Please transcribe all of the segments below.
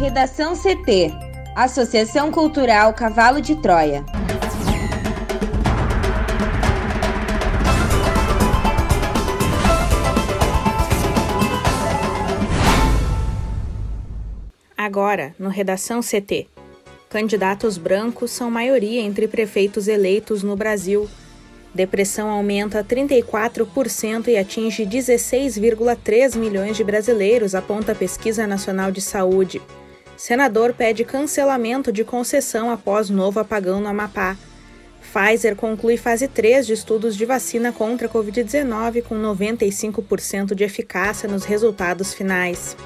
Redação CT Associação Cultural Cavalo de Troia. Agora, no Redação CT. Candidatos brancos são maioria entre prefeitos eleitos no Brasil. Depressão aumenta 34% e atinge 16,3 milhões de brasileiros, aponta a Pesquisa Nacional de Saúde. Senador pede cancelamento de concessão após novo apagão no Amapá. Pfizer conclui fase 3 de estudos de vacina contra a Covid-19 com 95% de eficácia nos resultados finais.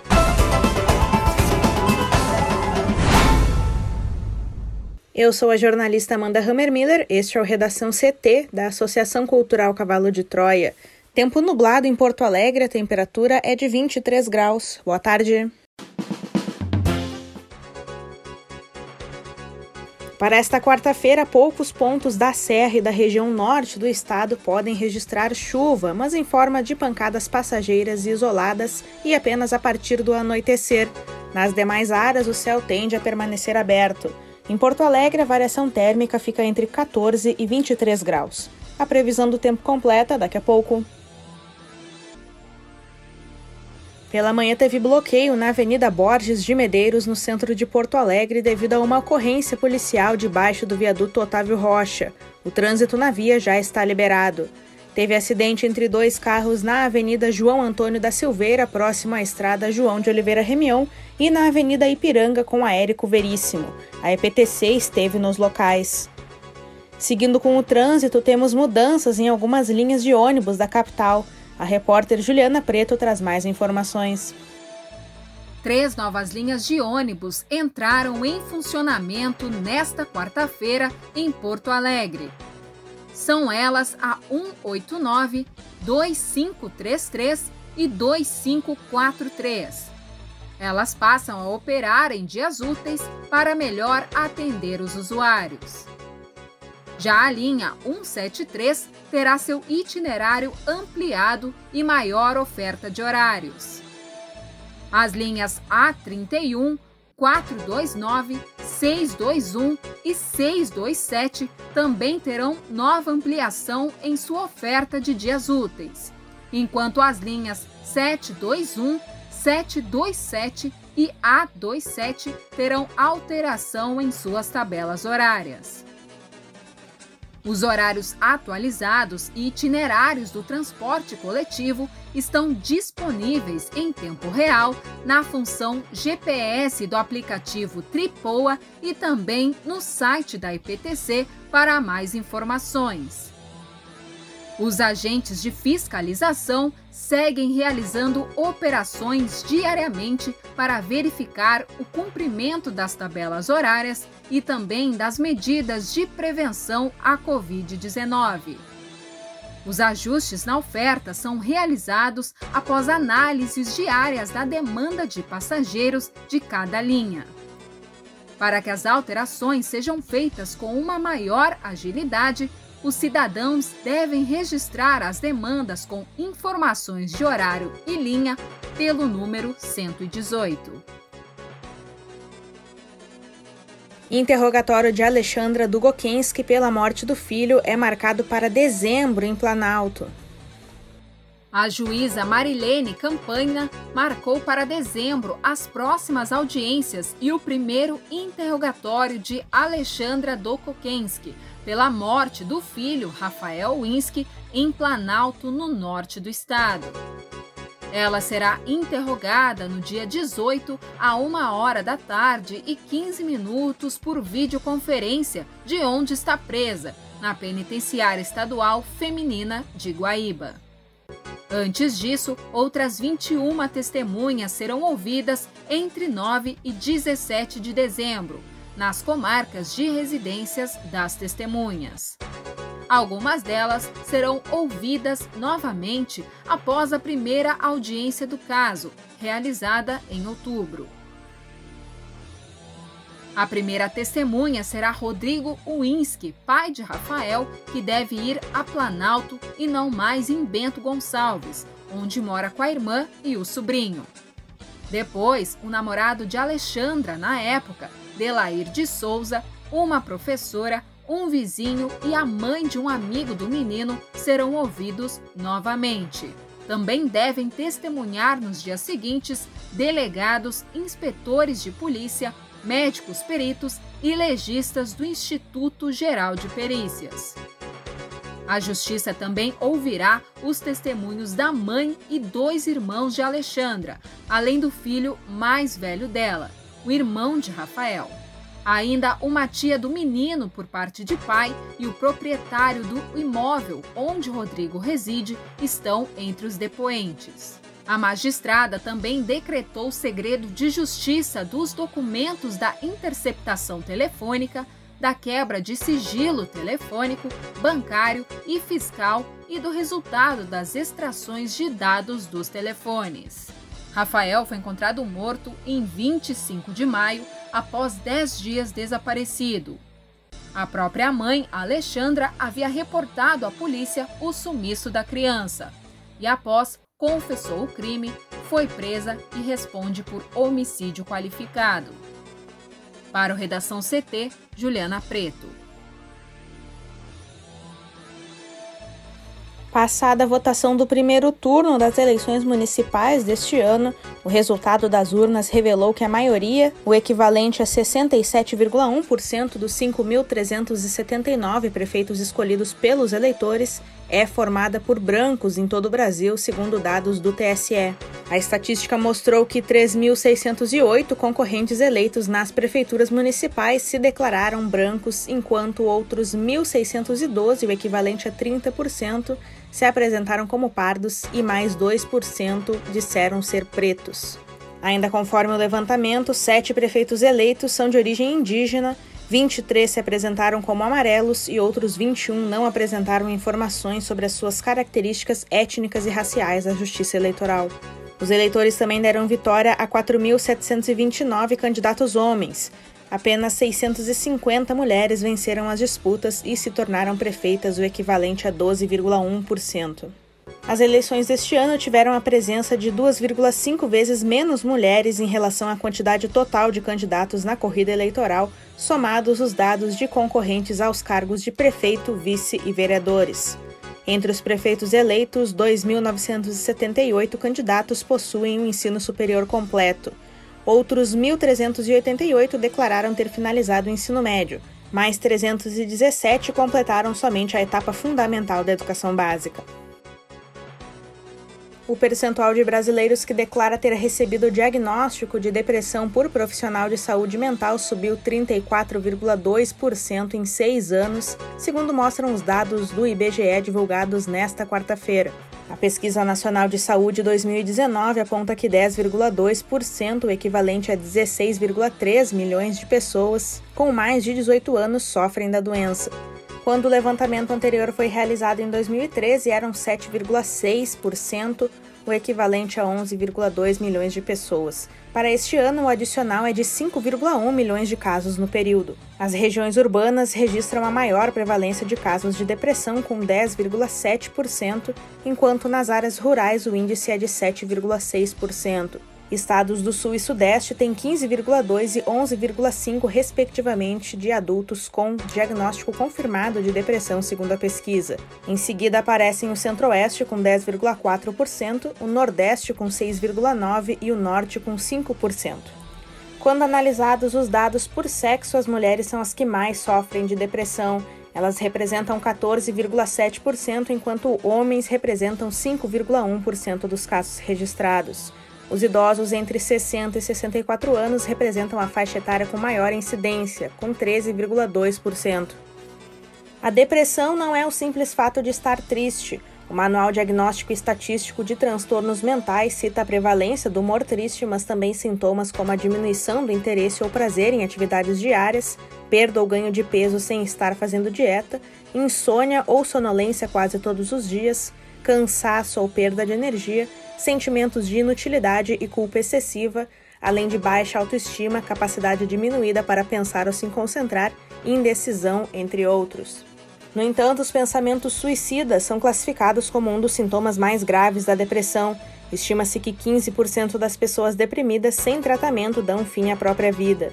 Eu sou a jornalista Amanda Hammermiller, este é o Redação CT da Associação Cultural Cavalo de Troia. Tempo nublado em Porto Alegre, a temperatura é de 23 graus. Boa tarde. Para esta quarta-feira, poucos pontos da Serra e da região norte do estado podem registrar chuva, mas em forma de pancadas passageiras e isoladas e apenas a partir do anoitecer. Nas demais áreas, o céu tende a permanecer aberto. Em Porto Alegre, a variação térmica fica entre 14 e 23 graus. A previsão do tempo completa daqui a pouco. Pela manhã teve bloqueio na Avenida Borges de Medeiros, no centro de Porto Alegre, devido a uma ocorrência policial debaixo do viaduto Otávio Rocha. O trânsito na via já está liberado. Teve acidente entre dois carros na Avenida João Antônio da Silveira, próximo à estrada João de Oliveira Remião, e na Avenida Ipiranga com a Érico Veríssimo. A EPTC esteve nos locais. Seguindo com o trânsito, temos mudanças em algumas linhas de ônibus da capital. A repórter Juliana Preto traz mais informações. Três novas linhas de ônibus entraram em funcionamento nesta quarta-feira em Porto Alegre. São elas a 189, 2533 e 2543. Elas passam a operar em dias úteis para melhor atender os usuários. Já a linha 173 terá seu itinerário ampliado e maior oferta de horários. As linhas A31, 429, 621 e 627 também terão nova ampliação em sua oferta de dias úteis, enquanto as linhas 721, 727 e A27 terão alteração em suas tabelas horárias. Os horários atualizados e itinerários do transporte coletivo estão disponíveis em tempo real na função GPS do aplicativo Tripoa e também no site da IPTC para mais informações. Os agentes de fiscalização seguem realizando operações diariamente para verificar o cumprimento das tabelas horárias e também das medidas de prevenção à Covid-19. Os ajustes na oferta são realizados após análises diárias da demanda de passageiros de cada linha. Para que as alterações sejam feitas com uma maior agilidade, os cidadãos devem registrar as demandas com informações de horário e linha pelo número 118. Interrogatório de Alexandra Dugokensky pela morte do filho é marcado para dezembro em Planalto. A juíza Marilene Campanha marcou para dezembro as próximas audiências e o primeiro interrogatório de Alexandra Dokokensky pela morte do filho Rafael Winsky em Planalto, no norte do estado. Ela será interrogada no dia 18 a 1 hora da tarde e 15 minutos por videoconferência de onde está presa, na penitenciária estadual feminina de Guaíba. Antes disso, outras 21 testemunhas serão ouvidas entre 9 e 17 de dezembro, nas comarcas de residências das testemunhas. Algumas delas serão ouvidas novamente após a primeira audiência do caso, realizada em outubro. A primeira testemunha será Rodrigo Uinski, pai de Rafael, que deve ir a Planalto e não mais em Bento Gonçalves, onde mora com a irmã e o sobrinho. Depois, o namorado de Alexandra, na época, Delair de Souza, uma professora, um vizinho e a mãe de um amigo do menino serão ouvidos novamente. Também devem testemunhar nos dias seguintes delegados, inspetores de polícia, médicos peritos e legistas do Instituto Geral de Perícias. A justiça também ouvirá os testemunhos da mãe e dois irmãos de Alexandra, além do filho mais velho dela, o irmão de Rafael. Ainda uma tia do menino por parte de pai e o proprietário do imóvel onde Rodrigo reside estão entre os depoentes. A magistrada também decretou segredo de justiça dos documentos da interceptação telefônica, da quebra de sigilo telefônico, bancário e fiscal e do resultado das extrações de dados dos telefones. Rafael foi encontrado morto em 25 de maio, após 10 dias desaparecido. A própria mãe, Alexandra, havia reportado à polícia o sumiço da criança e, após, confessou o crime, foi presa e responde por homicídio qualificado. Para o Redação CT, Juliana Preto. Passada a votação do primeiro turno das eleições municipais deste ano, o resultado das urnas revelou que a maioria, o equivalente a 67,1% dos 5.379 prefeitos escolhidos pelos eleitores, é formada por brancos em todo o Brasil, segundo dados do TSE. A estatística mostrou que 3.608 concorrentes eleitos nas prefeituras municipais se declararam brancos, enquanto outros 1.612, o equivalente a 30%, se apresentaram como pardos e mais 2% disseram ser pretos. Ainda conforme o levantamento, sete prefeitos eleitos são de origem indígena, 23 se apresentaram como amarelos e outros 21 não apresentaram informações sobre as suas características étnicas e raciais à Justiça Eleitoral. Os eleitores também deram vitória a 4.729 candidatos homens, Apenas 650 mulheres venceram as disputas e se tornaram prefeitas, o equivalente a 12,1%. As eleições deste ano tiveram a presença de 2,5 vezes menos mulheres em relação à quantidade total de candidatos na corrida eleitoral, somados os dados de concorrentes aos cargos de prefeito, vice e vereadores. Entre os prefeitos eleitos, 2.978 candidatos possuem um ensino superior completo. Outros 1.388 declararam ter finalizado o ensino médio, mais 317 completaram somente a etapa fundamental da educação básica. O percentual de brasileiros que declara ter recebido o diagnóstico de depressão por profissional de saúde mental subiu 34,2% em seis anos, segundo mostram os dados do IBGE divulgados nesta quarta-feira. A Pesquisa Nacional de Saúde 2019 aponta que 10,2%, o equivalente a 16,3 milhões de pessoas com mais de 18 anos, sofrem da doença. Quando o levantamento anterior foi realizado em 2013, eram 7,6%, o equivalente a 11,2 milhões de pessoas. Para este ano, o adicional é de 5,1 milhões de casos no período. As regiões urbanas registram a maior prevalência de casos de depressão, com 10,7%, enquanto nas áreas rurais o índice é de 7,6%. Estados do Sul e Sudeste têm 15,2 e 11,5, respectivamente, de adultos com diagnóstico confirmado de depressão, segundo a pesquisa. Em seguida aparecem o Centro-Oeste com 10,4%, o Nordeste com 6,9% e o Norte com 5%. Quando analisados os dados por sexo, as mulheres são as que mais sofrem de depressão. Elas representam 14,7%, enquanto homens representam 5,1% dos casos registrados. Os idosos entre 60 e 64 anos representam a faixa etária com maior incidência, com 13,2%. A depressão não é o simples fato de estar triste. O Manual Diagnóstico Estatístico de Transtornos Mentais cita a prevalência do humor triste, mas também sintomas como a diminuição do interesse ou prazer em atividades diárias, perda ou ganho de peso sem estar fazendo dieta, insônia ou sonolência quase todos os dias, cansaço ou perda de energia sentimentos de inutilidade e culpa excessiva, além de baixa autoestima, capacidade diminuída para pensar ou se concentrar, indecisão, entre outros. No entanto, os pensamentos suicidas são classificados como um dos sintomas mais graves da depressão Estima-se que 15% das pessoas deprimidas sem tratamento dão fim à própria vida.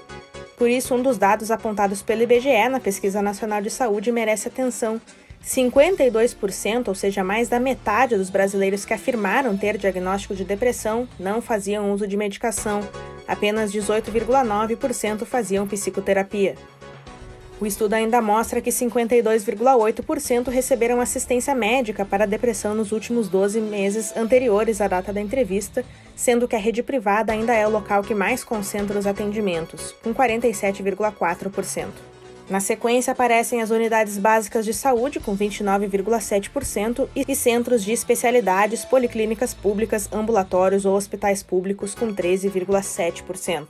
Por isso, um dos dados apontados pelo IBGE na Pesquisa Nacional de Saúde merece atenção. 52%, ou seja, mais da metade dos brasileiros que afirmaram ter diagnóstico de depressão, não faziam uso de medicação. Apenas 18,9% faziam psicoterapia. O estudo ainda mostra que 52,8% receberam assistência médica para a depressão nos últimos 12 meses anteriores à data da entrevista, sendo que a rede privada ainda é o local que mais concentra os atendimentos, com 47,4%. Na sequência aparecem as unidades básicas de saúde, com 29,7%, e centros de especialidades, policlínicas públicas, ambulatórios ou hospitais públicos, com 13,7%.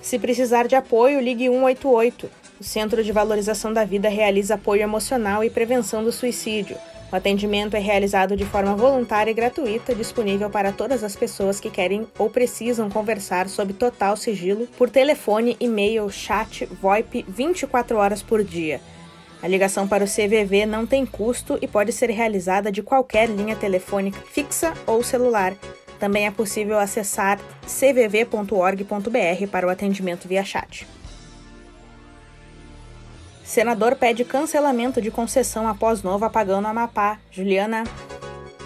Se precisar de apoio, ligue 188. O Centro de Valorização da Vida realiza apoio emocional e prevenção do suicídio. O atendimento é realizado de forma voluntária e gratuita, disponível para todas as pessoas que querem ou precisam conversar sob total sigilo por telefone, e-mail, chat, VoIP 24 horas por dia. A ligação para o CVV não tem custo e pode ser realizada de qualquer linha telefônica fixa ou celular. Também é possível acessar cvv.org.br para o atendimento via chat. Senador pede cancelamento de concessão após novo apagão no Amapá. Juliana.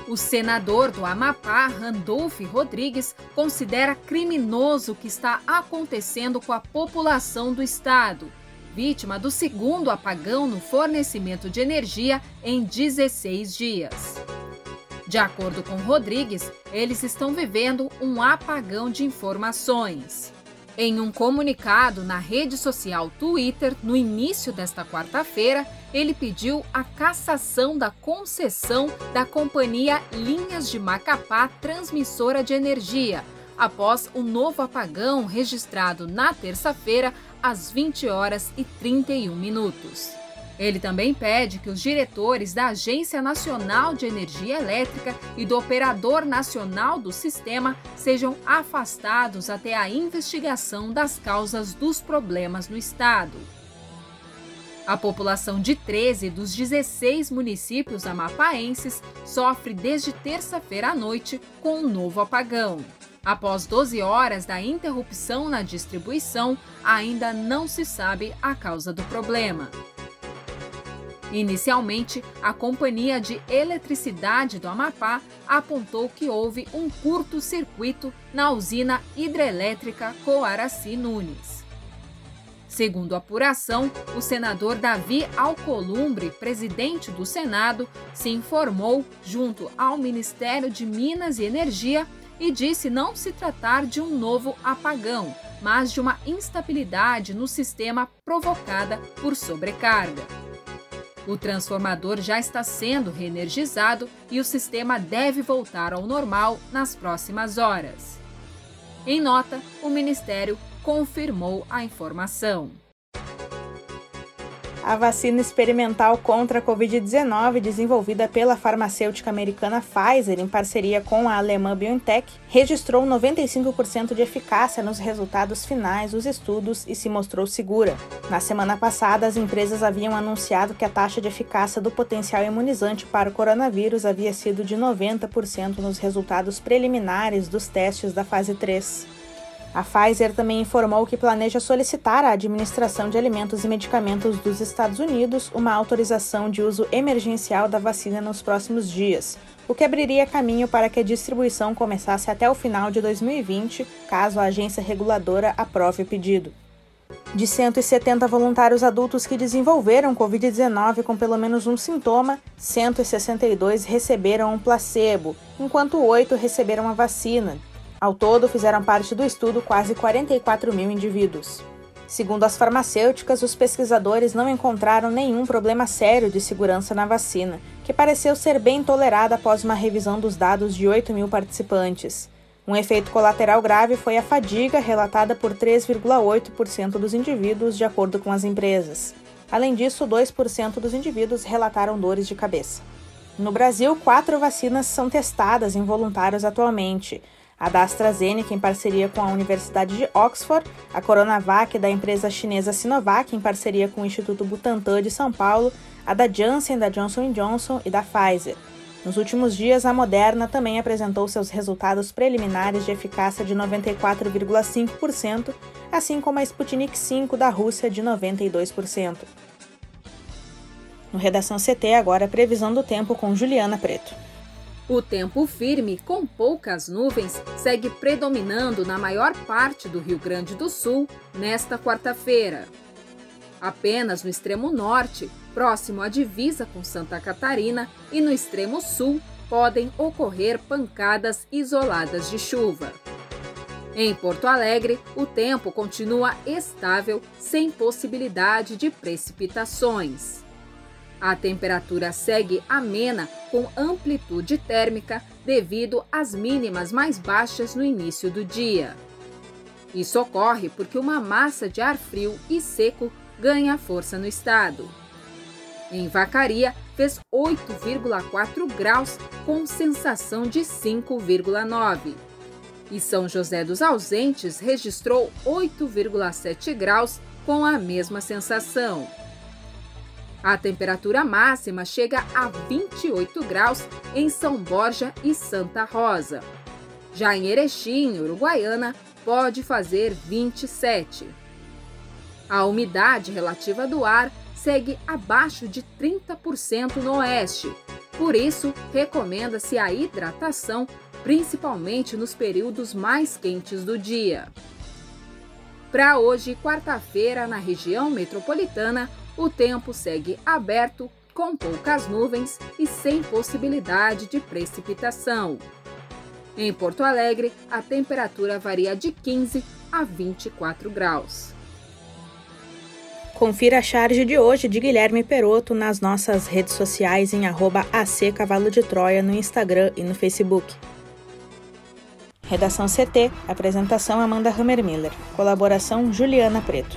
O senador do Amapá, Randolph Rodrigues, considera criminoso o que está acontecendo com a população do estado, vítima do segundo apagão no fornecimento de energia em 16 dias. De acordo com Rodrigues, eles estão vivendo um apagão de informações. Em um comunicado na rede social Twitter, no início desta quarta-feira, ele pediu a cassação da concessão da companhia Linhas de Macapá Transmissora de Energia, após o um novo apagão registrado na terça-feira, às 20 horas e 31 minutos. Ele também pede que os diretores da Agência Nacional de Energia Elétrica e do Operador Nacional do Sistema sejam afastados até a investigação das causas dos problemas no estado. A população de 13 dos 16 municípios amapaenses sofre desde terça-feira à noite com um novo apagão. Após 12 horas da interrupção na distribuição, ainda não se sabe a causa do problema. Inicialmente, a Companhia de Eletricidade do Amapá apontou que houve um curto-circuito na usina hidrelétrica Coaraci Nunes. Segundo a apuração, o senador Davi Alcolumbre, presidente do Senado, se informou junto ao Ministério de Minas e Energia e disse não se tratar de um novo apagão, mas de uma instabilidade no sistema provocada por sobrecarga. O transformador já está sendo reenergizado e o sistema deve voltar ao normal nas próximas horas. Em nota, o Ministério confirmou a informação. A vacina experimental contra a Covid-19, desenvolvida pela farmacêutica americana Pfizer em parceria com a alemã BioNTech, registrou 95% de eficácia nos resultados finais dos estudos e se mostrou segura. Na semana passada, as empresas haviam anunciado que a taxa de eficácia do potencial imunizante para o coronavírus havia sido de 90% nos resultados preliminares dos testes da fase 3. A Pfizer também informou que planeja solicitar à Administração de Alimentos e Medicamentos dos Estados Unidos uma autorização de uso emergencial da vacina nos próximos dias, o que abriria caminho para que a distribuição começasse até o final de 2020, caso a agência reguladora aprove o pedido. De 170 voluntários adultos que desenvolveram Covid-19 com pelo menos um sintoma, 162 receberam um placebo, enquanto oito receberam a vacina, ao todo, fizeram parte do estudo quase 44 mil indivíduos. Segundo as farmacêuticas, os pesquisadores não encontraram nenhum problema sério de segurança na vacina, que pareceu ser bem tolerada após uma revisão dos dados de 8 mil participantes. Um efeito colateral grave foi a fadiga, relatada por 3,8% dos indivíduos, de acordo com as empresas. Além disso, 2% dos indivíduos relataram dores de cabeça. No Brasil, quatro vacinas são testadas em voluntários atualmente a da AstraZeneca em parceria com a Universidade de Oxford, a Coronavac da empresa chinesa Sinovac em parceria com o Instituto Butantan de São Paulo, a da Janssen, da Johnson Johnson e da Pfizer. Nos últimos dias, a Moderna também apresentou seus resultados preliminares de eficácia de 94,5%, assim como a Sputnik V da Rússia de 92%. No Redação CT, agora previsão do tempo com Juliana Preto. O tempo firme, com poucas nuvens, segue predominando na maior parte do Rio Grande do Sul nesta quarta-feira. Apenas no extremo norte, próximo à divisa com Santa Catarina, e no extremo sul, podem ocorrer pancadas isoladas de chuva. Em Porto Alegre, o tempo continua estável, sem possibilidade de precipitações. A temperatura segue amena, com amplitude térmica, devido às mínimas mais baixas no início do dia. Isso ocorre porque uma massa de ar frio e seco ganha força no estado. Em Vacaria, fez 8,4 graus com sensação de 5,9. E São José dos Ausentes registrou 8,7 graus com a mesma sensação. A temperatura máxima chega a 28 graus em São Borja e Santa Rosa. Já em Erechim, Uruguaiana, pode fazer 27. A umidade relativa do ar segue abaixo de 30% no oeste. Por isso, recomenda-se a hidratação, principalmente nos períodos mais quentes do dia. Para hoje, quarta-feira, na região metropolitana, o tempo segue aberto, com poucas nuvens e sem possibilidade de precipitação. Em Porto Alegre, a temperatura varia de 15 a 24 graus. Confira a charge de hoje de Guilherme Peroto nas nossas redes sociais em arroba AC Cavalo de Troia no Instagram e no Facebook. Redação CT, apresentação Amanda Hammermiller, colaboração Juliana Preto.